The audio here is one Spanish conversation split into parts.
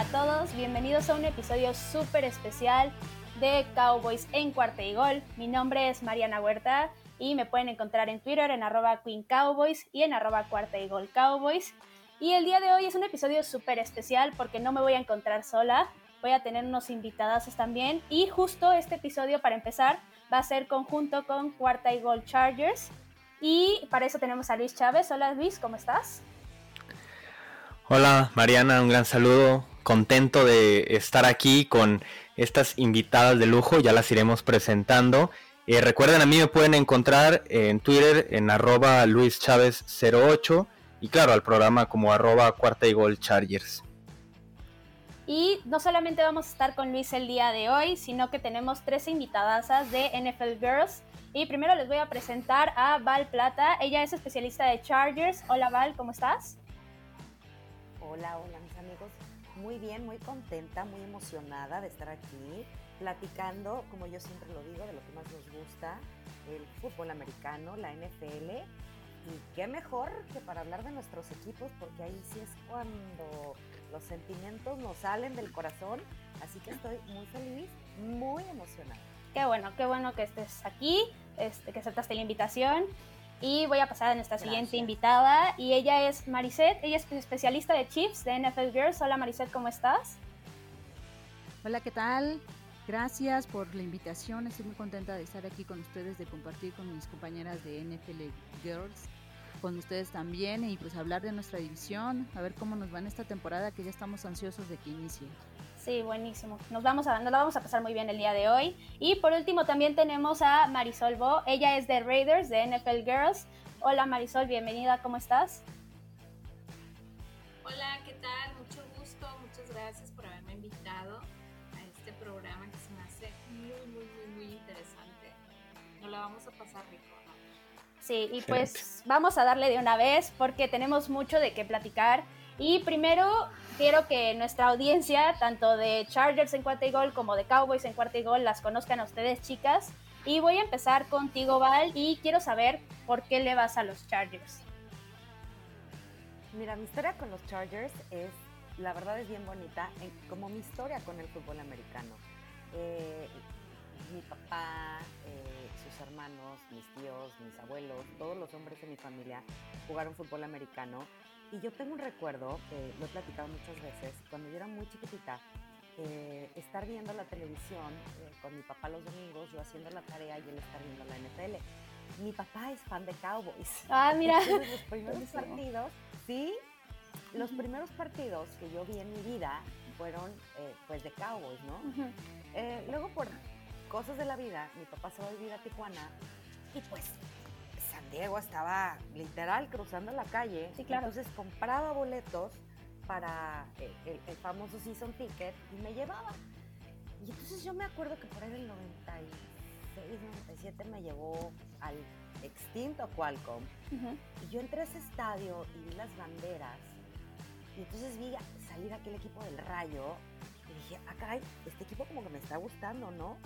a todos, bienvenidos a un episodio súper especial de Cowboys en cuarta y gol. Mi nombre es Mariana Huerta y me pueden encontrar en Twitter en arroba Queen Cowboys y en arroba cuarta y gol Cowboys. Y el día de hoy es un episodio súper especial porque no me voy a encontrar sola, voy a tener unos invitados también y justo este episodio para empezar va a ser conjunto con cuarta y gol Chargers. Y para eso tenemos a Luis Chávez. Hola Luis, ¿cómo estás? Hola Mariana, un gran saludo. Contento de estar aquí con estas invitadas de lujo, ya las iremos presentando. Eh, recuerden, a mí me pueden encontrar en Twitter en arroba luischavez08 y claro, al programa como arroba cuarta y gol chargers. Y no solamente vamos a estar con Luis el día de hoy, sino que tenemos tres invitadas de NFL Girls. Y primero les voy a presentar a Val Plata. Ella es especialista de Chargers. Hola Val, ¿cómo estás? Hola, hola. Muy bien, muy contenta, muy emocionada de estar aquí platicando, como yo siempre lo digo, de lo que más nos gusta, el fútbol americano, la NFL. Y qué mejor que para hablar de nuestros equipos, porque ahí sí es cuando los sentimientos nos salen del corazón. Así que estoy muy feliz, muy emocionada. Qué bueno, qué bueno que estés aquí, este, que aceptaste la invitación. Y voy a pasar a nuestra siguiente invitada y ella es Mariset, ella es especialista de Chiefs de NFL Girls. Hola Mariset, ¿cómo estás? Hola, ¿qué tal? Gracias por la invitación, estoy muy contenta de estar aquí con ustedes, de compartir con mis compañeras de NFL Girls, con ustedes también y pues hablar de nuestra división, a ver cómo nos va en esta temporada que ya estamos ansiosos de que inicie. Sí, buenísimo. Nos vamos a, nos la vamos a pasar muy bien el día de hoy. Y por último también tenemos a Marisol Bo. Ella es de Raiders, de NFL Girls. Hola Marisol, bienvenida, ¿cómo estás? Hola, ¿qué tal? Mucho gusto, muchas gracias por haberme invitado a este programa que se me hace muy, muy, muy, muy interesante. Nos la vamos a pasar rico. ¿no? Sí, y pues vamos a darle de una vez porque tenemos mucho de qué platicar. Y primero quiero que nuestra audiencia, tanto de Chargers en cuarta y gol como de Cowboys en cuarta y gol, las conozcan a ustedes, chicas. Y voy a empezar contigo, Val, y quiero saber por qué le vas a los Chargers. Mira, mi historia con los Chargers es, la verdad es bien bonita, como mi historia con el fútbol americano. Eh, mi papá, eh, sus hermanos, mis tíos, mis abuelos, todos los hombres de mi familia jugaron fútbol americano y yo tengo un recuerdo, que lo he platicado muchas veces, cuando yo era muy chiquitita, eh, estar viendo la televisión eh, con mi papá los domingos, yo haciendo la tarea y él estar viendo la NFL. Mi papá es fan de Cowboys. Ah, mira. Entonces, los primeros partidos, sí, los primeros partidos que yo vi en mi vida fueron eh, pues de Cowboys, ¿no? luego por cosas de la vida, mi papá se va a vivir a Tijuana y pues Diego estaba literal cruzando la calle. Sí, claro. Entonces compraba boletos para el, famoso season ticket y me llevaba. Y entonces yo me acuerdo que por ahí del 96, 97 me llevó al extinto Qualcomm. Y yo entré a ese estadio y vi las banderas. Y entonces vi salir aquel equipo del Rayo. Y dije, ah, caray, este equipo como que me está gustando, ¿no?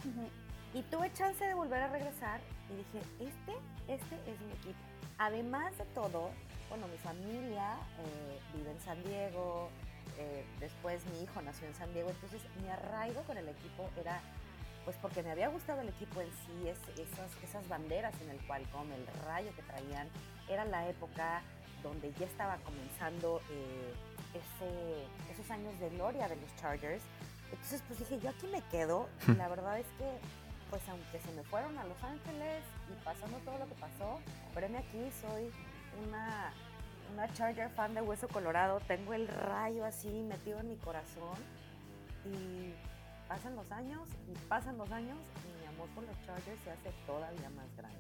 Y tuve chance de volver a regresar y dije, este, este es mi equipo. Además de todo, bueno, mi familia eh, vive en San Diego, eh, después mi hijo nació en San Diego, entonces mi arraigo con el equipo era, pues porque me había gustado el equipo en sí, es, esas, esas banderas en el cual como el rayo que traían, era la época donde ya estaba comenzando eh, ese, esos años de gloria de los Chargers. Entonces pues dije, yo aquí me quedo y la verdad es que pues aunque se me fueron a Los Ángeles y pasando todo lo que pasó, me aquí, soy una, una Charger fan de Hueso Colorado, tengo el rayo así metido en mi corazón y pasan los años y pasan los años y mi amor por los Chargers se hace todavía más grande.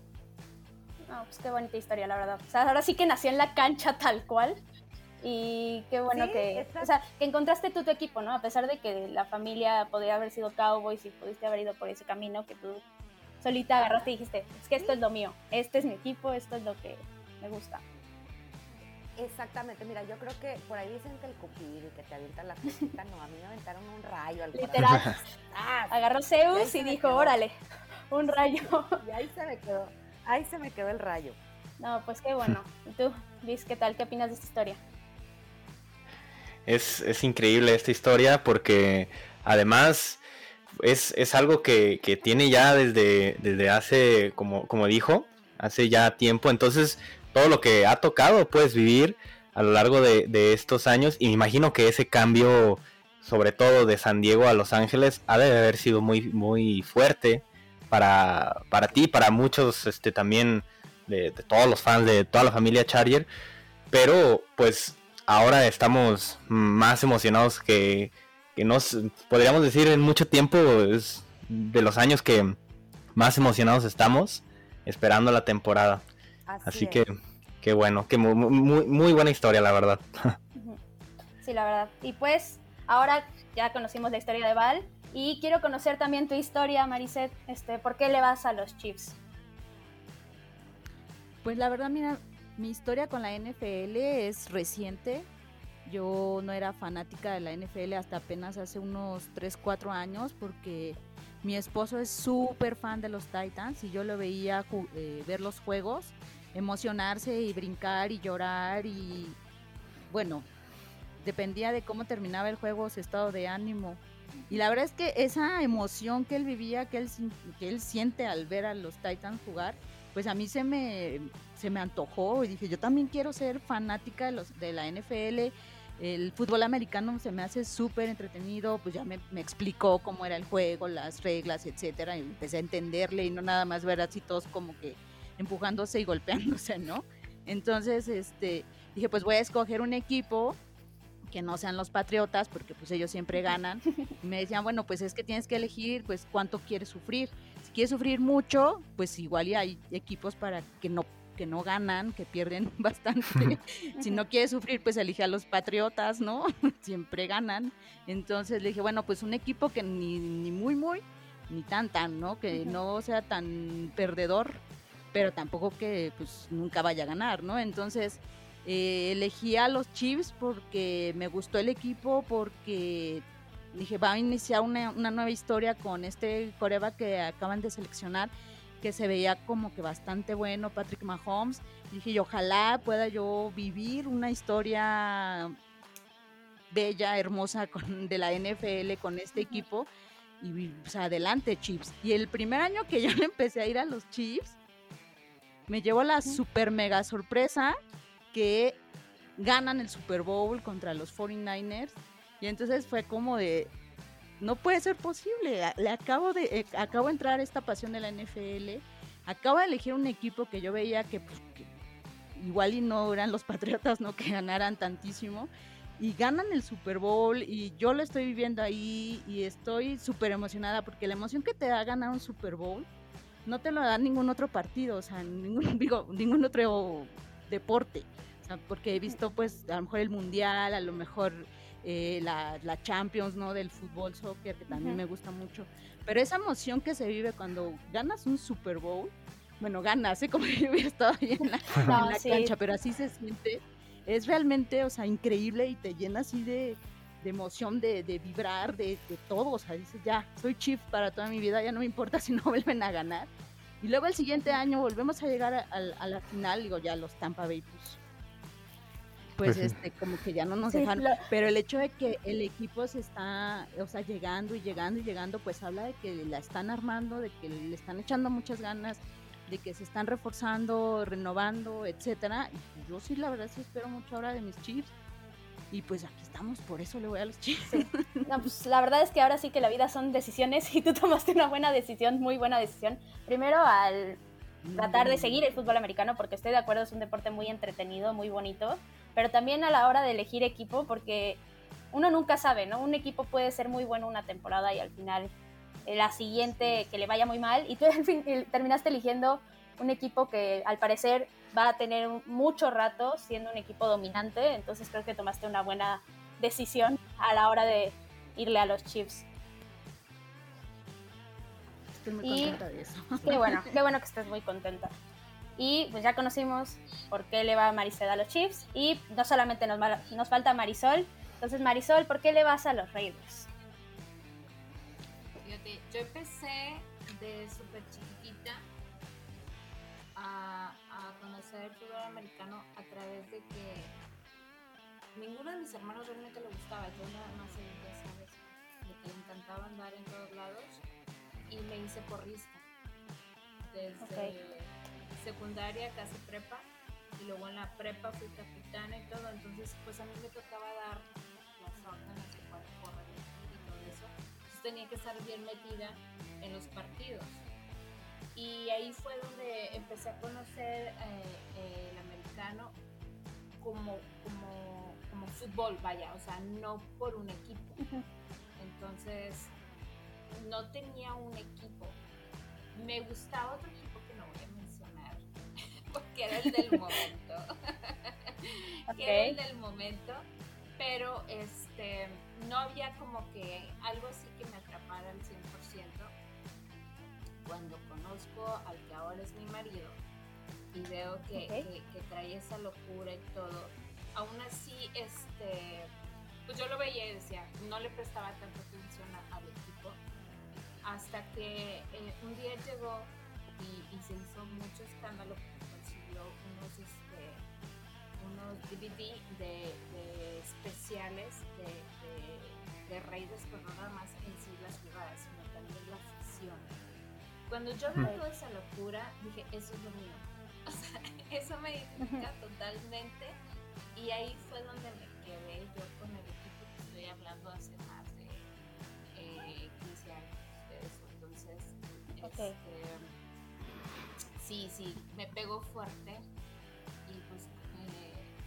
No, pues qué bonita historia, la verdad. O sea, ahora sí que nació en la cancha tal cual. Y qué bueno que, o sea, que encontraste tú tu equipo, ¿no? A pesar de que la familia podría haber sido Cowboys y pudiste haber ido por ese camino que tú solita agarraste y dijiste, es que esto es lo mío, este es mi equipo, esto es lo que me gusta. Exactamente, mira, yo creo que por ahí dicen que el cupido y que te avientan la cosita, no, a mí me aventaron un rayo al Literal. ah, Agarró Zeus y, dijo, órale, un rayo. Y ahí se me quedó, ahí se me quedó el rayo. No, pues qué bueno. ¿Y tú, Luis, qué tal? ¿Qué opinas de esta historia? Es, es increíble esta historia porque además es, es algo que, que, tiene ya desde, desde hace, como, como dijo, hace ya tiempo. Entonces, todo lo que ha tocado puedes vivir a lo largo de, de, estos años. Y me imagino que ese cambio, sobre todo de San Diego a Los Ángeles, ha de haber sido muy, muy fuerte para, para ti, para muchos este, también de, de todos los fans de toda la familia Charger. Pero pues ahora estamos más emocionados que, que nos podríamos decir en mucho tiempo es de los años que más emocionados estamos esperando la temporada. Así, Así que qué bueno, que muy, muy, muy, buena historia la verdad. Sí, la verdad. Y pues ahora ya conocimos la historia de Val y quiero conocer también tu historia, Mariset. Este, ¿por qué le vas a los Chiefs? Pues la verdad, mira, mi historia con la NFL es reciente. Yo no era fanática de la NFL hasta apenas hace unos 3, 4 años porque mi esposo es súper fan de los Titans y yo lo veía eh, ver los juegos, emocionarse y brincar y llorar y bueno, dependía de cómo terminaba el juego, su estado de ánimo. Y la verdad es que esa emoción que él vivía, que él, que él siente al ver a los Titans jugar, pues a mí se me, se me antojó y dije, yo también quiero ser fanática de, los, de la NFL. El fútbol americano se me hace súper entretenido, pues ya me, me, explicó cómo era el juego, las reglas, etcétera, y empecé a entenderle y no nada más ver así todos como que empujándose y golpeándose, ¿no? Entonces, este, dije, pues voy a escoger un equipo que no sean los patriotas, porque pues ellos siempre ganan. Y me decían, bueno, pues es que tienes que elegir, pues cuánto quieres sufrir. Quieres sufrir mucho, pues igual y hay equipos para que no que no ganan, que pierden bastante. si no quieres sufrir, pues elige a los Patriotas, ¿no? Siempre ganan. Entonces le dije, bueno, pues un equipo que ni, ni muy, muy, ni tan, tan, ¿no? Que no sea tan perdedor, pero tampoco que pues nunca vaya a ganar, ¿no? Entonces eh, elegí a los Chiefs porque me gustó el equipo, porque dije, va a iniciar una, una nueva historia con este coreba que acaban de seleccionar, que se veía como que bastante bueno, Patrick Mahomes. Dije, y ojalá pueda yo vivir una historia bella, hermosa con, de la NFL con este equipo. Y pues, adelante, Chiefs. Y el primer año que yo empecé a ir a los Chiefs, me llevó la super mega sorpresa que ganan el Super Bowl contra los 49ers. Y entonces fue como de, no puede ser posible. Le acabo de, eh, acabo de entrar esta pasión de la NFL. Acabo de elegir un equipo que yo veía que, pues, igual y no eran los Patriotas, no que ganaran tantísimo. Y ganan el Super Bowl y yo lo estoy viviendo ahí y estoy súper emocionada porque la emoción que te da ganar un Super Bowl no te lo da ningún otro partido, o sea, ningún, digo, ningún otro deporte. Porque he visto pues a lo mejor el mundial, a lo mejor eh, la, la, Champions, ¿no? Del fútbol, soccer, que también uh -huh. me gusta mucho. Pero esa emoción que se vive cuando ganas un Super Bowl, bueno, ganas, ¿eh? como si hubiera estado ahí en la, no, en la sí. cancha, pero así se siente. Es realmente, o sea, increíble y te llena así de, de emoción, de, de vibrar, de, de, todo. O sea, dices, ya, soy chief para toda mi vida, ya no me importa si no vuelven a ganar. Y luego el siguiente año volvemos a llegar a, a, a la final, digo, ya los Tampa Bay, pues, pues este como que ya no nos sí, dejan la... pero el hecho de que el equipo se está o sea llegando y llegando y llegando pues habla de que la están armando de que le están echando muchas ganas de que se están reforzando renovando etcétera. Y yo sí la verdad sí espero mucho ahora de mis Chiefs. Y pues aquí estamos por eso le voy a los Chiefs. Sí. no, pues la verdad es que ahora sí que la vida son decisiones y tú tomaste una buena decisión muy buena decisión. Primero al tratar de seguir el fútbol americano porque estoy de acuerdo es un deporte muy entretenido muy bonito pero también a la hora de elegir equipo, porque uno nunca sabe, ¿no? Un equipo puede ser muy bueno una temporada y al final eh, la siguiente que le vaya muy mal y tú al fin terminaste eligiendo un equipo que al parecer va a tener mucho rato siendo un equipo dominante, entonces creo que tomaste una buena decisión a la hora de irle a los Chiefs. Estoy muy y contenta de eso. Qué bueno, qué bueno que estés muy contenta. Y pues ya conocimos por qué le va Marisol a los Chiefs. Y no solamente nos, nos falta Marisol. Entonces, Marisol, ¿por qué le vas a los Raiders? Fíjate, yo empecé de súper chiquitita a, a, conocer el fútbol americano a través de que ninguno de mis hermanos realmente le gustaba. Yo nada más, ya sabes, de que le encantaba andar en todos lados y me hice porrista. Desde secundaria, casi prepa, y luego en la prepa fui capitana y todo, entonces pues a mí me tocaba dar las órdenes de cuál correr y todo eso. Entonces tenía que estar bien metida en los partidos. Y ahí fue donde empecé a conocer eh, eh, el americano como, como, como fútbol, vaya, o sea, no por un equipo. Entonces, no tenía un equipo. Me gustaba otro equipo porque era el del momento. que era el del momento, pero este, no había como que algo así que me atrapara al 100%. Cuando conozco al que ahora es mi marido y veo que, que, que trae esa locura y todo, aún así, este, pues yo lo veía y decía, no le prestaba tanta atención a- al equipo, hasta que eh, un día llegó y, y se hizo mucho escándalo unos DVD de, de especiales de, de, de no nada más en sí las jugadas, sino también la ficción. Cuando yo Ujú. toda esa locura, dije, eso es lo mío. O sea, eso me identifica totalmente. Y ahí fue donde me quedé yo con el equipo que estoy hablando hace más de eh, 15 años de eso. Entonces, este, sí, sí, me pegó fuerte.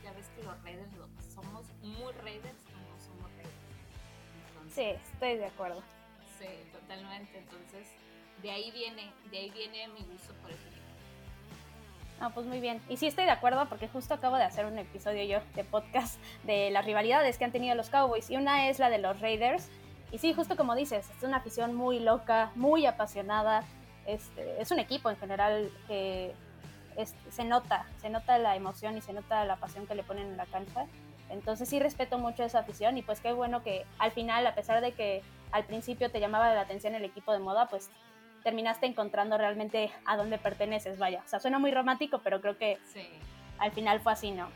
Ya ves que los Raiders lo- somos muy Raiders o no somos Raiders. Sí, estoy de acuerdo. Sí, totalmente. Entonces, de ahí viene, de ahí viene mi gusto por este equipo. Ah, pues muy bien. Y sí estoy de acuerdo porque justo acabo de hacer un episodio yo de podcast de las rivalidades que han tenido los Cowboys y una es la de los Raiders. Y sí, justo como dices, es una afición muy loca, muy apasionada. Este, es un equipo en general que es- se nota, se nota la emoción y se nota la pasión que le ponen en la cancha. Entonces sí respeto mucho esa afición y pues qué bueno que al final, a pesar de que al principio te llamaba la atención el equipo de moda, pues terminaste encontrando realmente a dónde perteneces, vaya. O sea, suena muy romántico, pero creo que Sí. al final fue así, ¿no?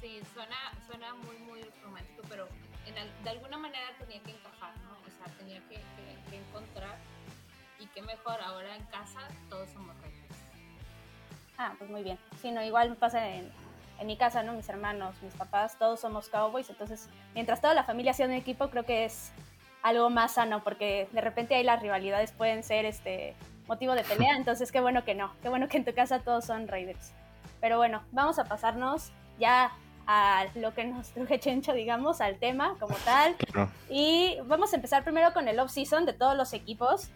Sí, suena, suena muy, muy romántico, pero en al- de alguna manera tenía que encajar, ¿no? O sea, tenía que, que- que encontrar. Y qué mejor, ahora en casa todos somos reyes. Ah, pues muy bien. Sí, no, igual me pasa en, en mi casa, ¿no? Mis hermanos, mis papás, todos somos cowboys, entonces mientras toda la familia sea un equipo, creo que es algo más sano, porque de repente ahí las rivalidades pueden ser este motivo de pelea, entonces qué bueno que no, qué bueno que en tu casa todos son Raiders. Pero bueno, vamos a pasarnos ya a lo que nos truje Chencho, digamos, al tema como tal. Y vamos a empezar primero con el off-season de todos los equipos.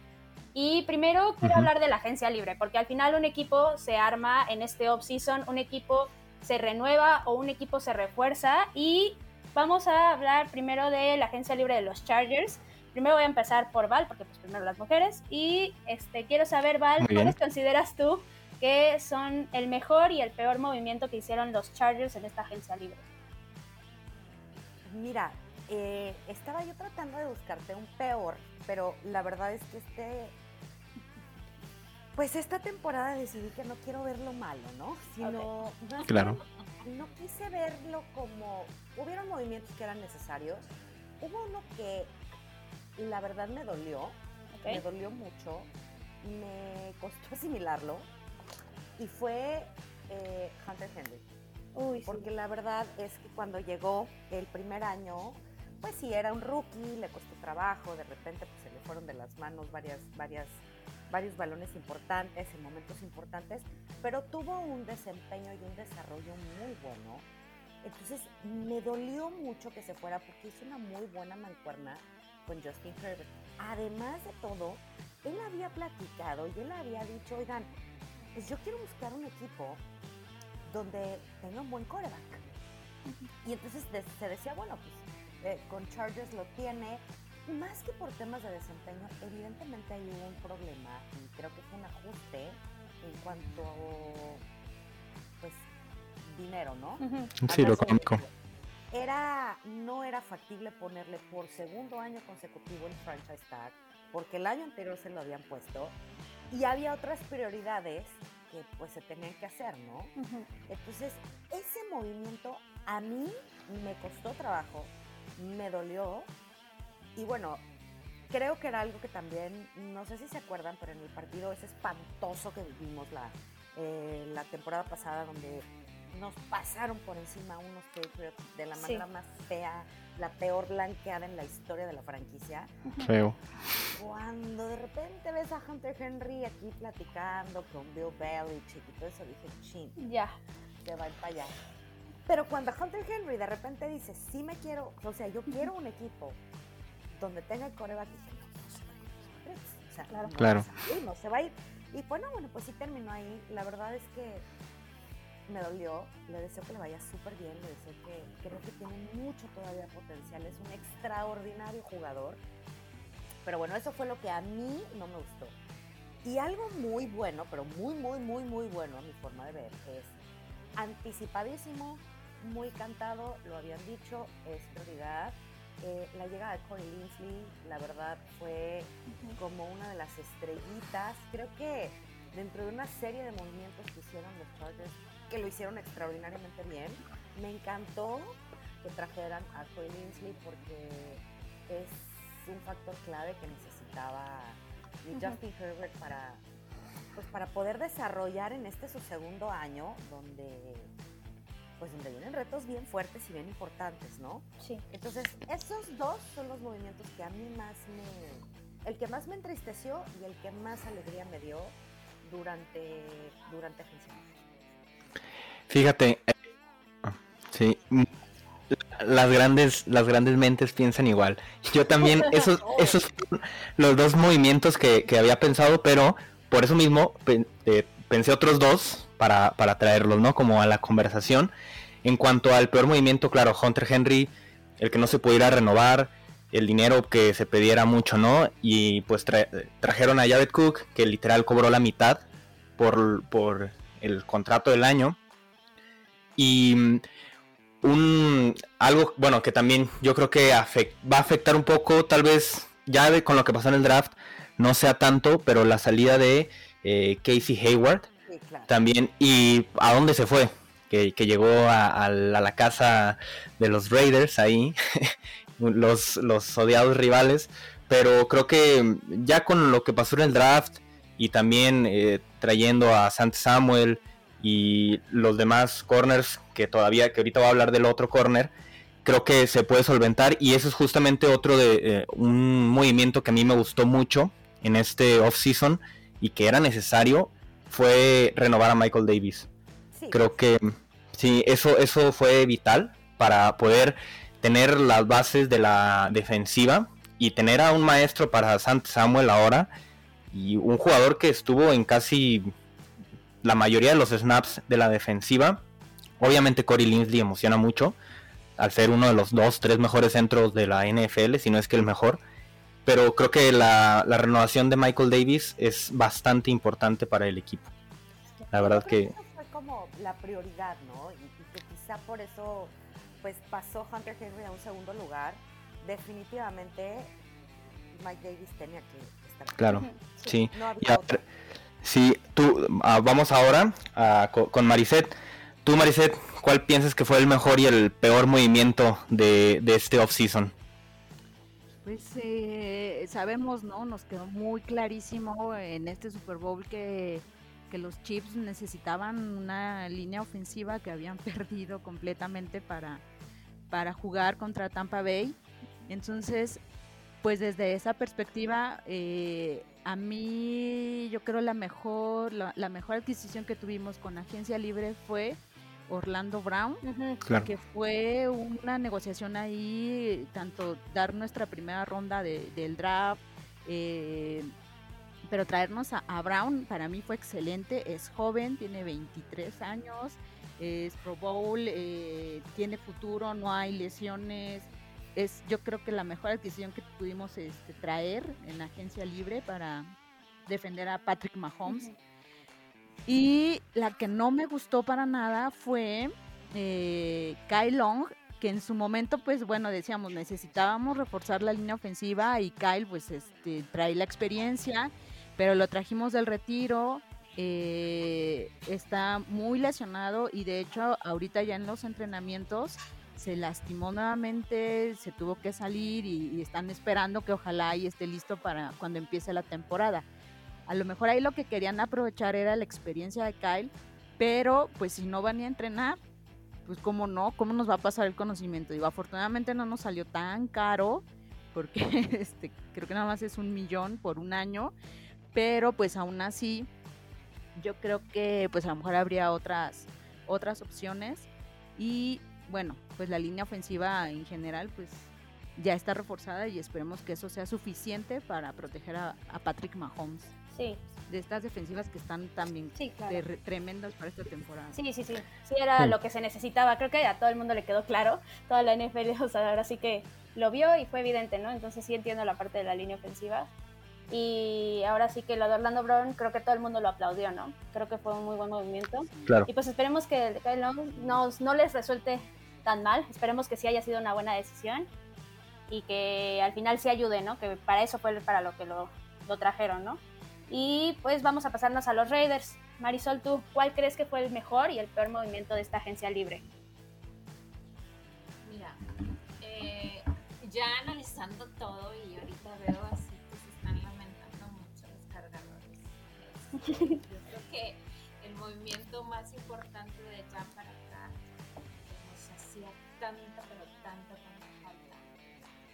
Y primero quiero hablar de la agencia libre, porque al final un equipo se arma en este off-season, un equipo se renueva o un equipo se refuerza. Y vamos a hablar primero de la agencia libre de los Chargers. Primero voy a empezar por Val, porque pues primero las mujeres. Y este quiero saber, Val. ¿cuáles consideras tú que son el mejor y el peor movimiento que hicieron los Chargers en esta agencia libre? Mira, eh, estaba yo tratando de buscarte un peor, pero la verdad es que este. Pues esta temporada decidí que no quiero ver lo malo, ¿no? Sino. más Claro. No quise verlo como. Hubieron movimientos que eran necesarios. Hubo uno que la verdad me dolió. Me dolió mucho, me costó asimilarlo y fue eh, Hunter Henry. Uy, sí. Porque la verdad es que cuando llegó el primer año, pues sí, era un rookie, le costó trabajo, de repente pues, se le fueron de las manos varias, varias, varios balones importantes en momentos importantes, pero tuvo un desempeño y un desarrollo muy bueno. Entonces me dolió mucho que se fuera porque hizo una muy buena mancuerna con Justin Herbert. Además de todo, él había platicado y él había dicho, oigan, pues yo quiero buscar un equipo donde tenga un buen quarterback. Y entonces se decía, bueno, pues eh, con Chargers lo tiene. Más que por temas de desempeño, evidentemente hay un problema y creo que fue un ajuste en cuanto, pues, dinero, ¿no? Sí, lo económico. Era, no era factible ponerle por segundo año consecutivo el franchise tag, porque el año anterior se lo habían puesto, y había otras prioridades que pues se tenían que hacer, ¿no? Entonces, ese movimiento a mí me costó trabajo, me dolió y bueno, creo que era algo que también, no sé si se acuerdan, pero en el partido ese espantoso que vivimos la, eh, la temporada pasada donde nos pasaron por encima unos Patriots de la Sí. manera más fea, la peor blanqueada en la historia de la franquicia. Feo. Cuando de repente ves a Hunter Henry aquí platicando con Bill Belichick y todo eso, dije, chin, Ya. se va para allá. Pero cuando Hunter Henry de repente dice, sí me quiero, o sea, yo quiero un equipo donde tenga el coreback, dije, no, se. O sea, Claro. Claro. salir, no se va a ir. Y bueno, bueno, pues sí terminó ahí. La verdad es que me dolió. Le deseo que le vaya súper bien. Le deseo que creo que tiene mucho todavía potencial. Es un extraordinario jugador. Pero bueno, eso fue lo que a mí no me gustó. Y algo muy bueno, pero muy, muy, muy, muy bueno a mi forma de ver, es anticipadísimo, muy cantado, lo habían dicho, es prioridad. Eh, la llegada de Corey Linsley, la verdad, fue como una de las estrellitas. Creo que dentro de una serie de movimientos que hicieron los Chargers, que lo hicieron extraordinariamente bien, me encantó que trajeran a Corey Linsley porque es un factor clave que necesitaba. Justin Herbert para, pues para poder desarrollar en este su segundo año, donde pues donde vienen retos bien fuertes y bien importantes, ¿no? Sí. Entonces, esos dos son los movimientos que a mí más me... El que más me entristeció y el que más alegría me dio durante, durante agencia. Fíjate, eh, sí, las grandes, las grandes mentes piensan igual. Yo también, esos, esos fueron los dos movimientos que, que había pensado, pero por eso mismo eh, pensé otros dos para, para traerlos, ¿no? Como a la conversación. En cuanto al peor movimiento, claro, Hunter Henry, el que no se pudiera renovar, el dinero que se pidiera mucho, ¿no? Y pues tra- trajeron a Jared Cook, que literal cobró la mitad por, por el contrato del año. Y mm, un algo, bueno, que también yo creo que va a afectar un poco, tal vez ya con lo que pasó en el draft, no sea tanto, pero la salida de eh, Casey Hayward también. ¿Y a dónde se fue? Que, que llegó a, a la, a la casa de los Raiders ahí, los, los odiados rivales. Pero creo que ya con lo que pasó en el draft y también eh, trayendo a Sant Samuel y los demás corners, que todavía, que ahorita voy a hablar del otro corner, creo que se puede solventar. Y eso es justamente otro de eh, un movimiento que a mí me gustó mucho en este off-season y que era necesario fue renovar a Michael Davis. Sí, Creo que sí, eso, eso fue vital para poder tener las bases de la defensiva y tener a un maestro para Sant Samuel ahora y un jugador que estuvo en casi la mayoría de los snaps de la defensiva. Obviamente Corey Linsley emociona mucho al ser uno de los dos, tres mejores centros de la NFL, si no es que el mejor. Pero creo que la, la renovación de Michael Davis es bastante importante para el equipo. La verdad que fue como la prioridad, ¿no? Y, y que quizá por eso pues pasó Hunter Henry a un segundo lugar. Definitivamente Mike Davis tenía que estar. Claro, Ujú, sí. No había Y a otra. ver, sí, tú, ah, vamos ahora a co- con Mariset. Tú, Mariset, ¿cuál piensas que fue el mejor y el peor movimiento de, de este off-season? Pues eh, sabemos, ¿no? Nos quedó muy clarísimo en este Super Bowl que, que los Chiefs necesitaban una línea ofensiva que habían perdido completamente para, para jugar contra Tampa Bay. Entonces, pues desde esa perspectiva, eh, a mí yo creo la mejor, la mejor adquisición que tuvimos con Agencia Libre fue Orlando Brown. Claro. que fue una negociación ahí, tanto dar nuestra primera ronda de- del draft, eh, pero traernos a, a Brown para mí fue excelente, es joven, tiene 23 años, es Pro Bowl, eh, tiene futuro, no hay lesiones, es yo creo que la mejor adquisición que pudimos este, traer en agencia libre para defender a Patrick Mahomes. Y la que no me gustó para nada fue eh, Kyle Long, que en su momento, pues bueno, decíamos, necesitábamos reforzar la línea ofensiva y Kyle, pues este, trae la experiencia, pero lo trajimos del retiro eh, está muy lesionado y de hecho ahorita ya en los entrenamientos se lastimó nuevamente, se tuvo que salir y, están esperando que ojalá y esté listo para cuando empiece la temporada. A lo mejor ahí lo que querían aprovechar era la experiencia de Kyle, pero pues si no van a entrenar, pues cómo no, cómo nos va a pasar el conocimiento. Digo, afortunadamente no nos salió tan caro, porque este, creo que nada más es un millón por un año, pero pues aún así yo creo que pues a lo mejor habría otras, otras opciones y bueno, pues la línea ofensiva en general pues ya está reforzada y esperemos que eso sea suficiente para proteger a, Patrick Mahomes. Sí. De estas defensivas que están también tremendas para esta temporada. Sí, sí, sí. Sí, era lo que se necesitaba. Creo que a todo el mundo le quedó claro. Toda la NFL, o sea, ahora sí que lo vio y fue evidente, ¿no? Entonces sí entiendo la parte de la línea ofensiva. Y ahora sí que lo de Orlando Brown, creo que todo el mundo lo aplaudió, ¿no? Creo que fue un muy buen movimiento. Claro. Y pues esperemos que el no, no les resulte tan mal. Esperemos que sí haya sido una buena decisión y que al final sí ayude, ¿no? Que para eso fue para lo que lo, lo trajeron, ¿no? Y pues vamos a pasarnos a los Raiders. Marisol, ¿tú cuál crees que fue el mejor y el peor movimiento de esta agencia libre? Mira, eh, ya analizando todo y ahorita veo así Yo creo que el movimiento más importante de ya para acá, que nos hacía tanta, pero tanta, tanta falta,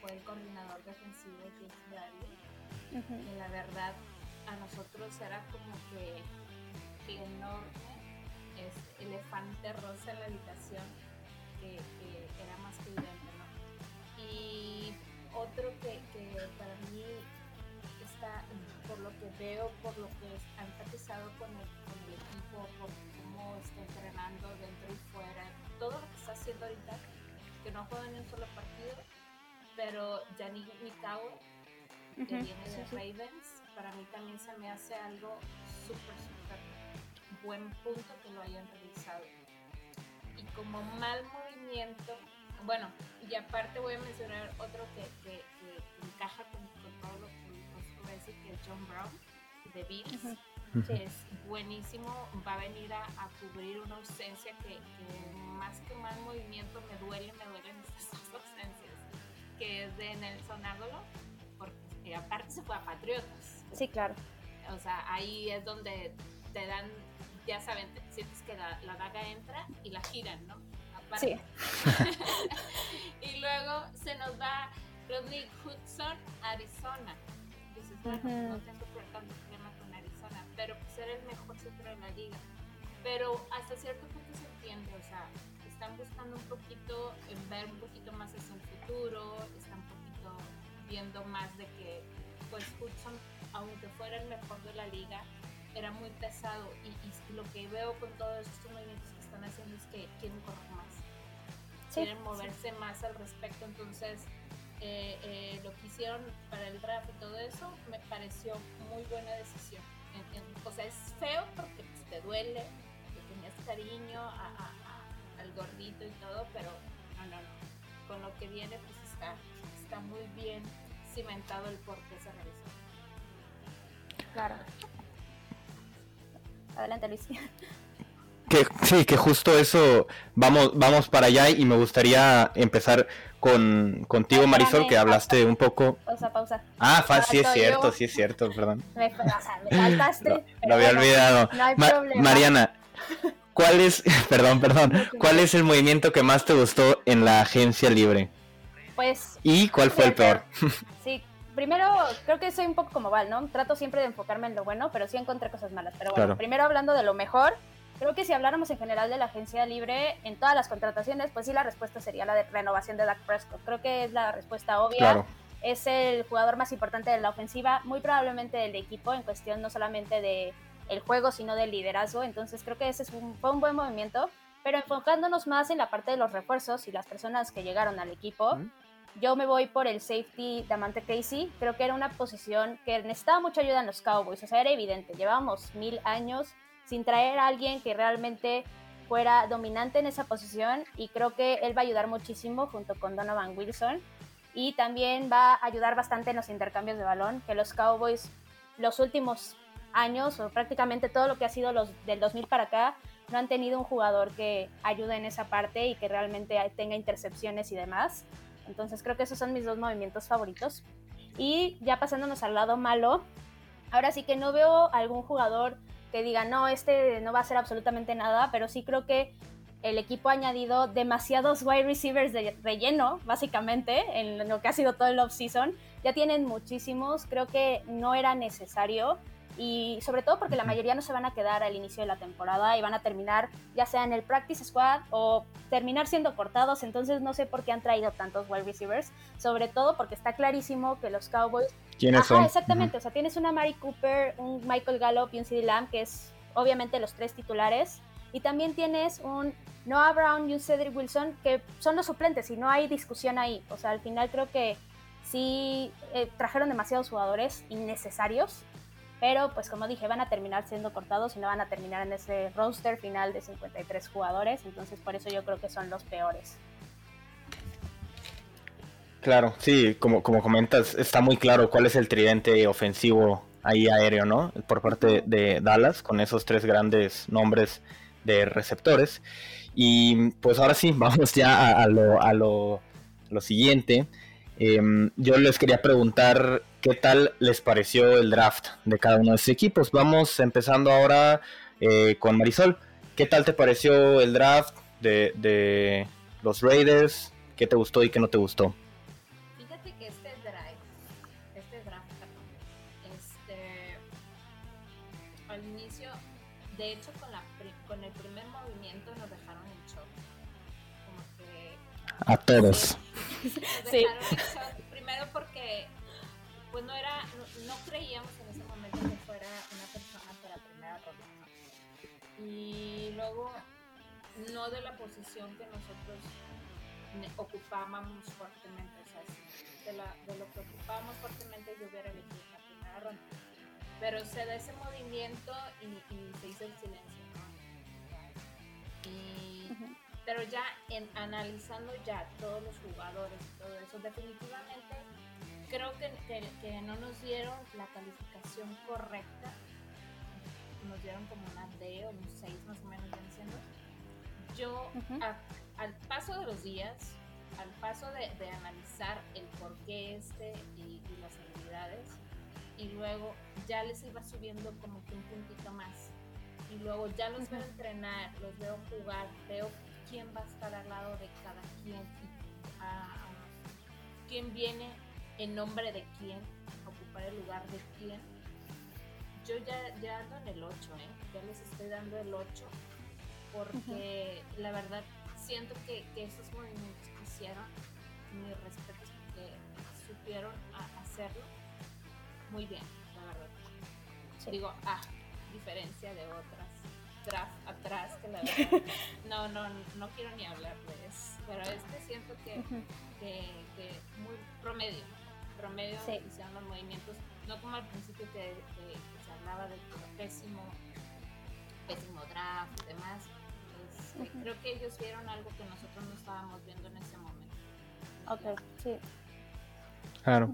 fue el coordinador defensivo James Bradley. Uh la verdad, a nosotros era como que enorme este, elefante rosa en la habitación que, era más que evidente, ¿no? Y otro que, que para mí por lo que veo, por lo que ha empatizado con el, con el equipo, por cómo está entrenando dentro y fuera, todo lo que está haciendo ahorita, que no juega ni un solo partido, pero Yannick Mikawa, que viene de Ravens, para mí también se me hace algo súper, súper buen punto que lo hayan realizado. Y como mal movimiento, bueno, y aparte voy a mencionar otro que, que, que encaja con, con todo lo que que es John Brown de Bills, que es buenísimo, va a venir a, cubrir una ausencia que, más que mal movimiento me duele, me duelen estas dos ausencias, que es de Nelson Ágolo, porque aparte se fue a Patriotas. Sí, claro. O sea, ahí es donde te dan, ya saben, sientes que la, daga entra y la giran, ¿no? Sí. y luego se nos va Rodney Hudson, Arizona no tengo tanto problema con Arizona, pero pues era el mejor centro de la liga. Pero hasta cierto punto se entiende, o sea, están buscando un poquito, ver un poquito más hacia el futuro, están un poquito viendo más de que, pues Hudson, aunque fuera el mejor de la liga, era muy pesado y, lo que veo con todos estos movimientos que están haciendo es que quieren correr más, quieren moverse más al respecto, entonces eh, eh, lo que hicieron para el draft y todo eso, me pareció muy buena decisión. o sea, es feo porque pues, te duele, que tenías cariño al gordito y todo, pero no, no, no. Con lo que viene, pues está, está muy bien cimentado el por qué se realizó. Claro. Adelante, Luis. Que, sí, que justo eso, vamos, vamos para allá y me gustaría empezar con, contigo, Marisol, que hablaste un poco. Pausa, pausa. Ah, sí es cierto, sí es cierto, perdón. Me, faltaste. Lo, había olvidado. Mariana, ¿cuál es, perdón, perdón, cuál es el movimiento que más te gustó en la agencia libre? Pues. ¿Y cuál fue el peor? Sí, primero creo que soy un poco como Val, ¿no? Trato siempre de enfocarme en lo bueno, pero sí encontré cosas malas. Pero bueno, primero hablando de lo mejor, Creo que si habláramos en general de la agencia libre en todas las contrataciones, pues sí la respuesta sería la de renovación de Dak Prescott. Creo que es la respuesta obvia. Es el jugador más importante de la ofensiva, muy probablemente del equipo en cuestión no solamente de el juego, sino del liderazgo. Entonces creo que ese fue un buen movimiento. Pero enfocándonos más en la parte de los refuerzos y las personas que llegaron al equipo, yo me voy por el safety de Amante Casey. Creo que era una posición que necesitaba mucha ayuda en los Cowboys. O sea, era evidente. Llevábamos mil años sin traer a alguien que realmente fuera dominante en esa posición y creo que él va a ayudar muchísimo junto con Donovan Wilson y también va a ayudar bastante en los intercambios de balón, que los Cowboys los últimos años o prácticamente todo lo que ha sido los del 2000 para acá, no han tenido un jugador que ayude en esa parte y que realmente tenga intercepciones y demás. Entonces creo que esos son mis dos movimientos favoritos. Y ya pasándonos al lado malo, ahora sí que no veo algún jugador que diga, no, este no va a hacer absolutamente nada, pero sí creo que el equipo ha añadido demasiados wide receivers de relleno, básicamente, en lo que ha sido todo el off-season. Ya tienen muchísimos, creo que no era necesario y sobre todo porque la mayoría no se van a quedar al inicio de la temporada y van a terminar ya sea en el practice squad o terminar siendo cortados, entonces no sé por qué han traído tantos wide receivers, sobre todo porque está clarísimo que los Cowboys... ¿Quiénes son? Exactamente, o sea, tienes una Mari Cooper, un Michael Gallup y un CD Lamb, que es obviamente los tres titulares, y también tienes un Noah Brown y un Cedric Wilson, que son los suplentes y no hay discusión ahí, o sea, al final creo que sí eh, trajeron demasiados jugadores innecesarios pero pues como dije, van a terminar siendo cortados y no van a terminar en ese roster final de 53 jugadores, entonces por eso yo creo que son los peores. Claro, sí, como, como comentas, está muy claro cuál es el tridente ofensivo ahí aéreo, ¿no? Por parte de Dallas, con esos tres grandes nombres de receptores. Y pues ahora sí, vamos ya a, lo, a lo, lo siguiente. Em, yo les quería preguntar qué tal les pareció el draft de cada uno de esos equipos. Vamos empezando ahora eh, con Marisol. ¿Qué tal te pareció el draft de, los Raiders? ¿Qué te gustó y qué no te gustó? Fíjate que este draft, este draft, este, al inicio, de hecho con, la, con el primer movimiento nos dejaron en shock. Como que... A todos. sí. Primero no de la posición que nosotros ocupábamos fuertemente, o sea, de, la, de lo que ocupábamos fuertemente yo hubiera elegido la primera ronda. Pero se da ese movimiento y, se hizo el silencio, Y, pero ya en analizando ya todos los jugadores y todo eso, definitivamente creo que, que, no nos dieron la calificación correcta. Nos dieron como una D o un 6 más o menos, diciendo. Yo, al paso de los días, al paso de, de analizar el por qué este y, las habilidades, y luego ya les iba subiendo como que un puntito más. Y luego ya los veo entrenar, los veo jugar, veo quién va a estar al lado de cada quien quién viene en nombre de quién, ocupar el lugar de quién. Yo ya, ya ando en el 8, ¿eh? ya les estoy dando el 8 porque la verdad siento que, esos movimientos que hicieron, mi respeto es porque supieron hacerlo muy bien, la verdad. Digo, ah, diferencia de otras draft atrás, que la verdad, no, no, no quiero ni hablar de eso, pero este siento que, que, que muy promedio, promedio sí. hicieron los movimientos, no como al principio que, se hablaba del pésimo, pésimo draft y demás. Pues, creo que ellos vieron algo que nosotros no estábamos viendo en ese momento. Ok, sí. Claro.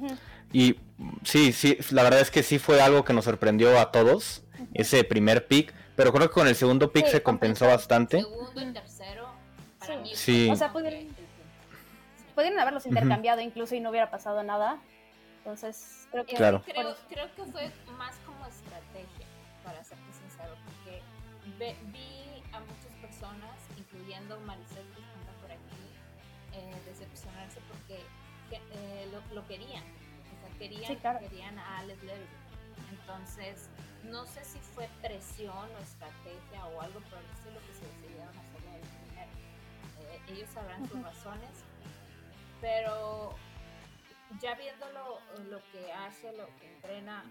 Y sí, sí, la verdad es que sí fue algo que nos sorprendió a todos, ese primer pick, pero creo que con el segundo pick se compensó bastante. Segundo y tercero, para sí. mí. Sí. O sea, pudieron, pudieron haberlos intercambiado incluso y no hubiera pasado nada. Entonces, creo que, claro. creo, creo, que fue más como estrategia, para serte sincero, porque vi a muchas personas, incluyendo Maricel que está por aquí, eh, decepcionarse porque eh, lo, lo, querían. O sea, querían, querían a Alex Levy. Entonces, no sé si fue presión o estrategia o algo por el estilo que se decidieron hacerlo del primero. Eh, ellos sabrán sus razones, pero ya viendo lo, que hace, lo que entrena,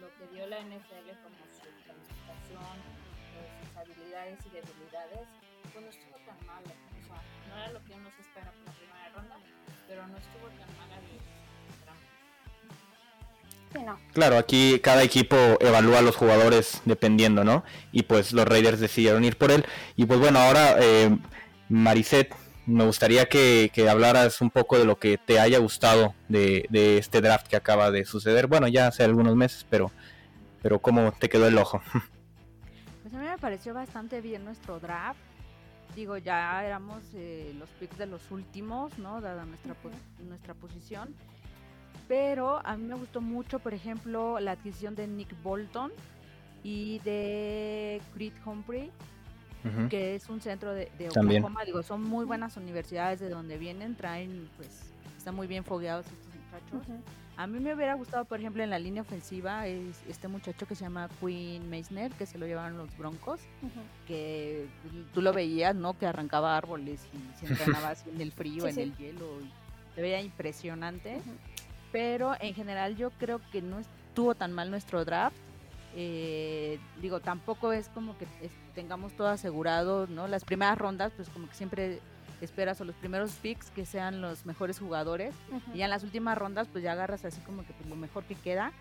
lo que dio la NFL como su eh, sus habilidades y debilidades, pues no estuvo tan mal. O sea, no era lo que uno se espera por la primera ronda, pero no estuvo tan mal Sí, no. Claro, aquí cada equipo evalúa a los jugadores dependiendo, ¿no? Y pues los Raiders decidieron ir por él. Y pues bueno, ahora eh, Mariset me gustaría que, hablaras un poco de lo que te haya gustado de, este draft que acaba de suceder. Bueno, ya hace algunos meses, pero Pero ¿cómo te quedó el ojo? Me pareció bastante bien nuestro draft. Digo, ya éramos eh, los picks de los últimos, ¿no? Dada nuestra, nuestra posición. Pero a mí me gustó mucho, por ejemplo, la adquisición de Nick Bolton y de Creed Humphrey, que es un centro de, de Oklahoma. Digo, son muy buenas universidades de donde vienen, traen, pues, están muy bien fogueados A mí me hubiera gustado, por ejemplo, en la línea ofensiva, es este muchacho que se llama Quinn Meissner, que se lo llevaron los Broncos, que tú lo veías, ¿no? Que arrancaba árboles y se entrenaba así en el frío, en el hielo. se veía impresionante. Pero en general yo creo que no estuvo tan mal nuestro draft. Eh, digo, tampoco es como que tengamos todo asegurado, ¿no? Las primeras rondas, pues como que siempre esperas o los primeros picks que sean los mejores jugadores y ya en las últimas rondas pues ya agarras así como que pues, lo mejor que queda,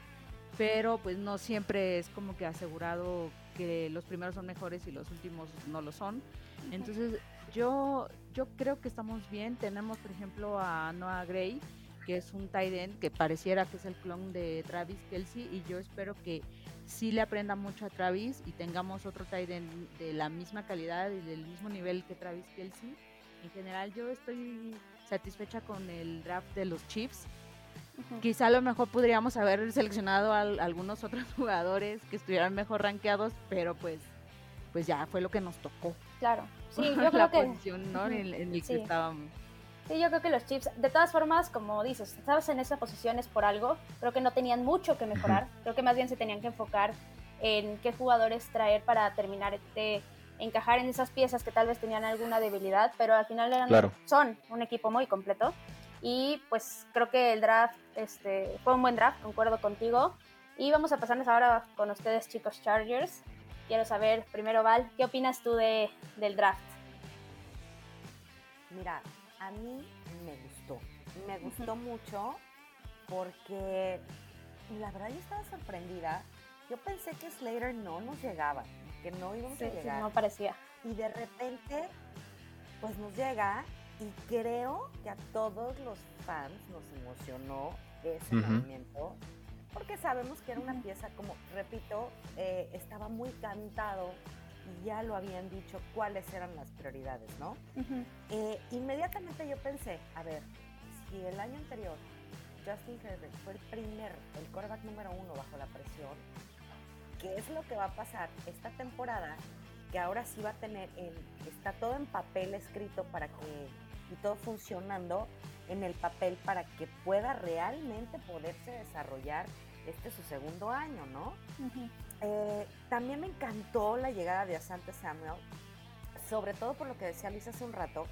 pero pues no siempre es como que asegurado que los primeros son mejores y los últimos no lo son. Entonces yo, yo creo que estamos bien. Tenemos por ejemplo a Noah Gray, que es un tight end que pareciera que es el clon de Travis Kelsey y yo espero que sí le aprenda mucho a Travis y tengamos otro tight end de la misma calidad y del mismo nivel que Travis Kelsey en general yo estoy satisfecha con el draft de los Chiefs. Quizá a lo mejor podríamos haber seleccionado a, algunos otros jugadores que estuvieran mejor rankeados, pero pues, pues ya fue lo que nos tocó. Claro, sí, yo creo que... Posición, ¿no? en, el que estábamos. Sí, yo creo que los Chiefs, de todas formas, como dices, estabas en esa posición es por algo, creo que no tenían mucho que mejorar, creo que más bien se tenían que enfocar en qué jugadores traer para terminar este encajar en esas piezas que tal vez tenían alguna debilidad, pero al final eran, son un equipo muy completo. Y pues creo que el draft este, fue un buen draft, concuerdo contigo. Y vamos a pasarnos ahora con ustedes, chicos Chargers. Quiero saber, primero Val, ¿qué opinas tú de, del draft? Mira, a mí me gustó. Me gustó mucho porque la verdad yo estaba sorprendida. Yo pensé que Slater no nos llegaba que no íbamos a llegar. no parecía. Y de repente, pues nos llega y creo que a todos los fans nos emocionó ese movimiento, porque sabemos que era una pieza, como repito, eh, estaba muy cantado y ya lo habían dicho cuáles eran las prioridades, ¿no? Eh, inmediatamente yo pensé, a ver, si el año anterior Justin Herbert fue el primer, el quarterback número uno bajo la presión, qué es lo que va a pasar esta temporada, que ahora sí va a tener, el, está todo en papel escrito para que, y todo funcionando en el papel para que pueda realmente poderse desarrollar este su segundo año, ¿no? Eh, también me encantó la llegada de Asante Samuel, sobre todo por lo que decía Luis hace un rato,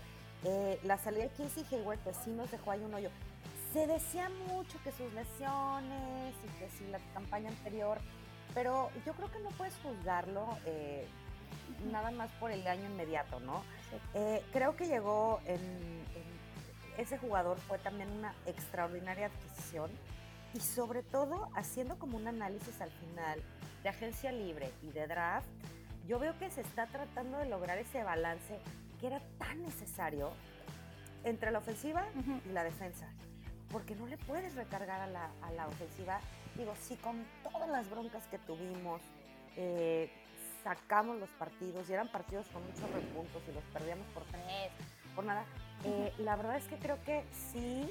eh, la salida de Casey Hayward pues sí nos dejó ahí un hoyo. Se decía mucho que sus lesiones y que si la campaña anterior pero yo creo que no puedes juzgarlo eh, nada más por el año inmediato, ¿no? Eh, creo que llegó en, ese jugador fue también una extraordinaria adquisición y sobre todo haciendo como un análisis al final de agencia libre y de draft, yo veo que se está tratando de lograr ese balance que era tan necesario entre la ofensiva y la defensa, porque no le puedes recargar a la, a la ofensiva digo, si con todas las broncas que tuvimos eh, sacamos los partidos y eran partidos con muchos repuntos y los perdíamos por tres, por nada, eh, la verdad es que creo que sí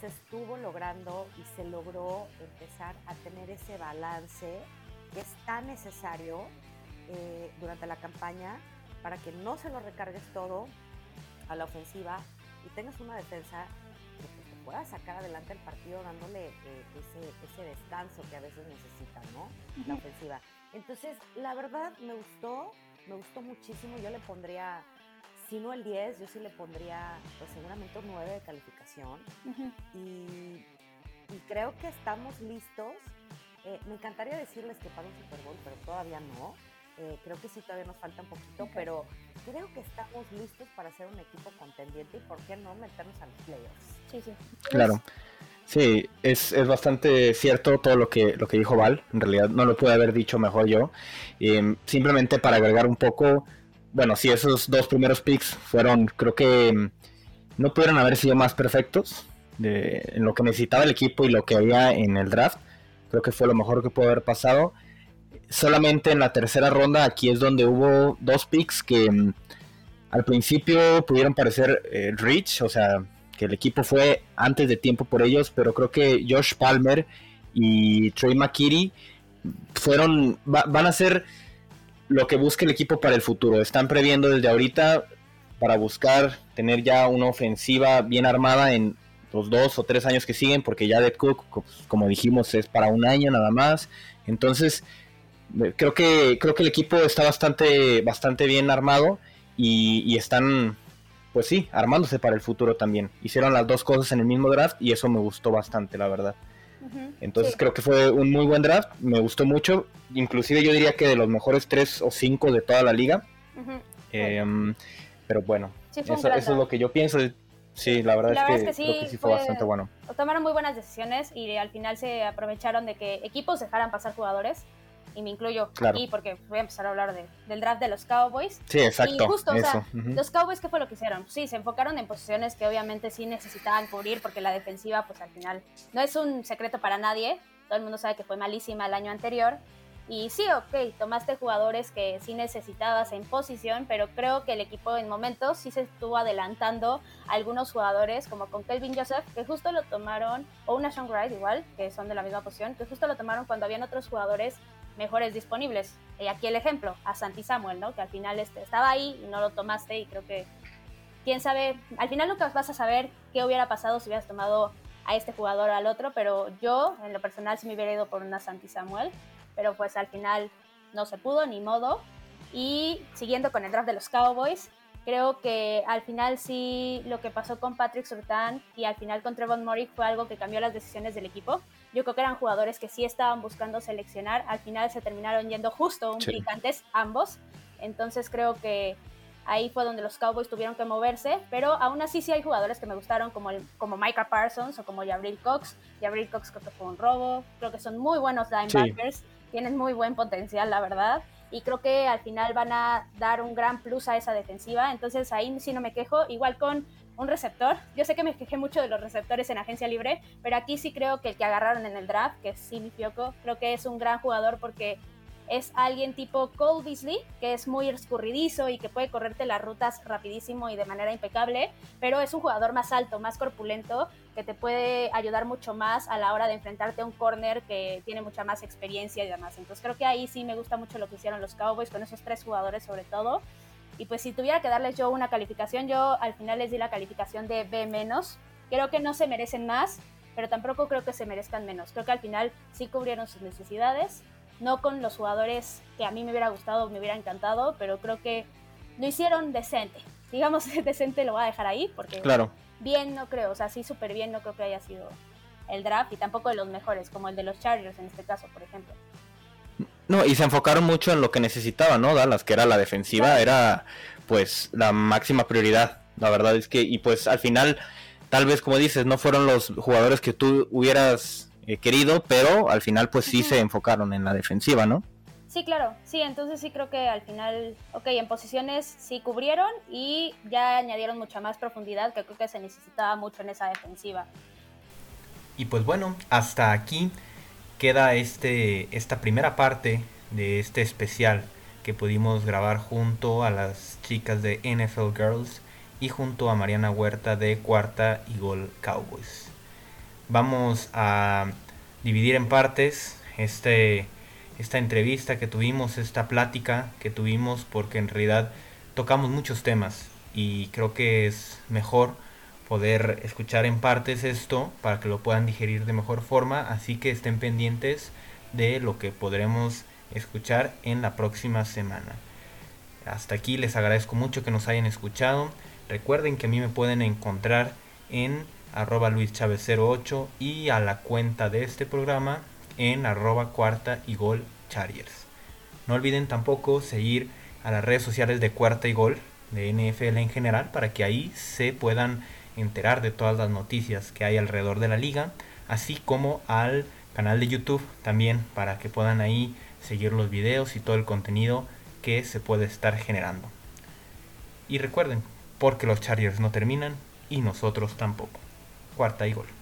se estuvo logrando y se logró empezar a tener ese balance que es tan necesario eh, durante la campaña para que no se lo recargues todo a la ofensiva y tengas una defensa pueda sacar adelante el partido dándole eh, ese, descanso que a veces necesita, ¿no? La ofensiva. Entonces, la verdad me gustó, me gustó muchísimo. Yo le pondría, si no el 10, yo sí le pondría, pues seguramente un 9 de calificación. y, creo que estamos listos. Eh, me encantaría decirles que para un Super Bowl, pero todavía no. Eh, creo que sí todavía nos falta un poquito, pero creo que estamos listos para ser un equipo contendiente y por qué no meternos a los playoffs. Sí, sí. Claro. Sí, es, es, bastante cierto todo lo que, lo que dijo Val. En realidad no lo pude haber dicho mejor yo. Em, simplemente para agregar un poco, bueno, si esos dos primeros picks fueron, creo que em, no pudieron haber sido más perfectos de, en lo que necesitaba el equipo y lo que había en el draft. Creo que fue lo mejor que pudo haber pasado. Solamente en la tercera ronda, aquí es donde hubo dos picks que mm, al principio pudieron parecer eh, rich, o sea, que el equipo fue antes de tiempo por ellos, pero creo que Josh Palmer y Trey McKitty fueron, van a ser lo que busca el equipo para el futuro. Están previendo desde ahorita para buscar tener ya una ofensiva bien armada en los dos o tres años que siguen, porque ya de Cook, como dijimos, es para un año nada más. Entonces, creo que, creo que el equipo está bastante, bastante bien armado y, están, pues sí, armándose para el futuro también. Hicieron las dos cosas en el mismo draft y eso me gustó bastante, la verdad. Entonces creo que fue un muy buen draft, me gustó mucho, inclusive yo diría que de los mejores tres o cinco de toda la liga. Em, pero bueno, eso, es lo que yo pienso. Sí, la verdad, es, que, sí, creo que sí fue, bastante bueno. Tomaron muy buenas decisiones y al final se aprovecharon de que equipos dejaran pasar jugadores y me incluyo aquí porque voy a empezar a hablar del draft de los Cowboys. Sí, exacto. Y justo, o sea, los Cowboys, ¿qué fue lo que hicieron? Sí, se enfocaron en posiciones que obviamente sí necesitaban cubrir porque la defensiva, pues al final, no es un secreto para nadie. Todo el mundo sabe que fue malísima el año anterior. Y sí, ok, tomaste jugadores que sí necesitabas en posición, pero creo que el equipo en momentos sí se estuvo adelantando a algunos jugadores, como con Kelvin Joseph, que justo lo tomaron, o una Sean Wright igual, que son de la misma posición, que justo lo tomaron cuando habían otros jugadores mejores disponibles. Y aquí el ejemplo, a Santi Samuel, ¿no? Que al final este, estaba ahí y no lo tomaste y creo que, quién sabe, al final nunca vas a saber qué hubiera pasado si hubieras tomado a este jugador o al otro, pero yo en lo personal sí me hubiera ido por una Santi Samuel, pero pues al final no se pudo, ni modo. Y siguiendo con el draft de los Cowboys, creo que al final sí lo que pasó con Patrick Surtain y al final con Trevon Murray fue algo que cambió las decisiones del equipo. Yo creo que eran jugadores que sí estaban buscando seleccionar, al final se terminaron yendo justo un picantes ambos, entonces creo que ahí fue donde los Cowboys tuvieron que moverse, pero aún así sí hay jugadores que me gustaron como, el, como Micah Parsons o como Jabril Cox. Jabril Cox creo que fue un robo, creo que son muy buenos linebackers, tienen muy buen potencial, la verdad y creo que al final van a dar un gran plus a esa defensiva. Entonces ahí sí no me quejo. Igual con un receptor. Yo sé que me quejé mucho de los receptores en agencia libre, pero aquí sí creo que el que agarraron en el draft, que es Simi Fioco, creo que es un gran jugador porque es alguien tipo Cole Beasley, que es muy escurridizo y que puede correrte las rutas rapidísimo y de manera impecable, pero es un jugador más alto, más corpulento, que te puede ayudar mucho más a la hora de enfrentarte a un corner que tiene mucha más experiencia y demás. Entonces creo que ahí sí me gusta mucho lo que hicieron los Cowboys con esos tres jugadores sobre todo. Y pues si tuviera que darles yo una calificación, yo al final les di la calificación de B menos. Creo que no se merecen más, pero tampoco creo que se merezcan menos. Creo que al final sí cubrieron sus necesidades, no con los jugadores que a mí me hubiera gustado, me hubiera encantado, pero creo que lo hicieron decente. Digamos decente lo voy a dejar ahí porque claro. bien no creo, o sea, sí súper bien no creo que haya sido el draft y tampoco de los mejores, como el de los Chargers en este caso, por ejemplo. No, y se enfocaron mucho en lo que necesitaba, ¿no? Dallas, que era la defensiva, era pues la máxima prioridad. La verdad es que, y pues al final, tal vez como dices, no fueron los jugadores que tú hubieras eh, querido, pero al final pues sí se enfocaron en la defensiva, ¿no? Sí, claro, sí, entonces sí creo que al final, ok, en posiciones sí cubrieron y ya añadieron mucha más profundidad que creo que se necesitaba mucho en esa defensiva. Y pues bueno, hasta aquí queda este, esta primera parte de este especial que pudimos grabar junto a las chicas de NFL Girls y junto a Mariana Huerta de Cuarta y Gol Cowboys. Vamos a dividir en partes este, esta entrevista que tuvimos, esta plática que tuvimos, porque en realidad tocamos muchos temas y creo que es mejor poder escuchar en partes esto para que lo puedan digerir de mejor forma, así que estén pendientes de lo que podremos escuchar en la próxima semana. Hasta aquí les agradezco mucho que nos hayan escuchado. Recuerden que a mí me pueden encontrar en arroba luischavez08 y a la cuenta de este programa en arroba cuarta y gol chariers. No olviden tampoco seguir a las redes sociales de cuarta y gol de NFL en general para que ahí se puedan enterar de todas las noticias que hay alrededor de la liga, así como al canal de YouTube también para que puedan ahí seguir los videos y todo el contenido que se puede estar generando. Y recuerden, porque los Chargers no terminan y nosotros tampoco. Cuarta y gol.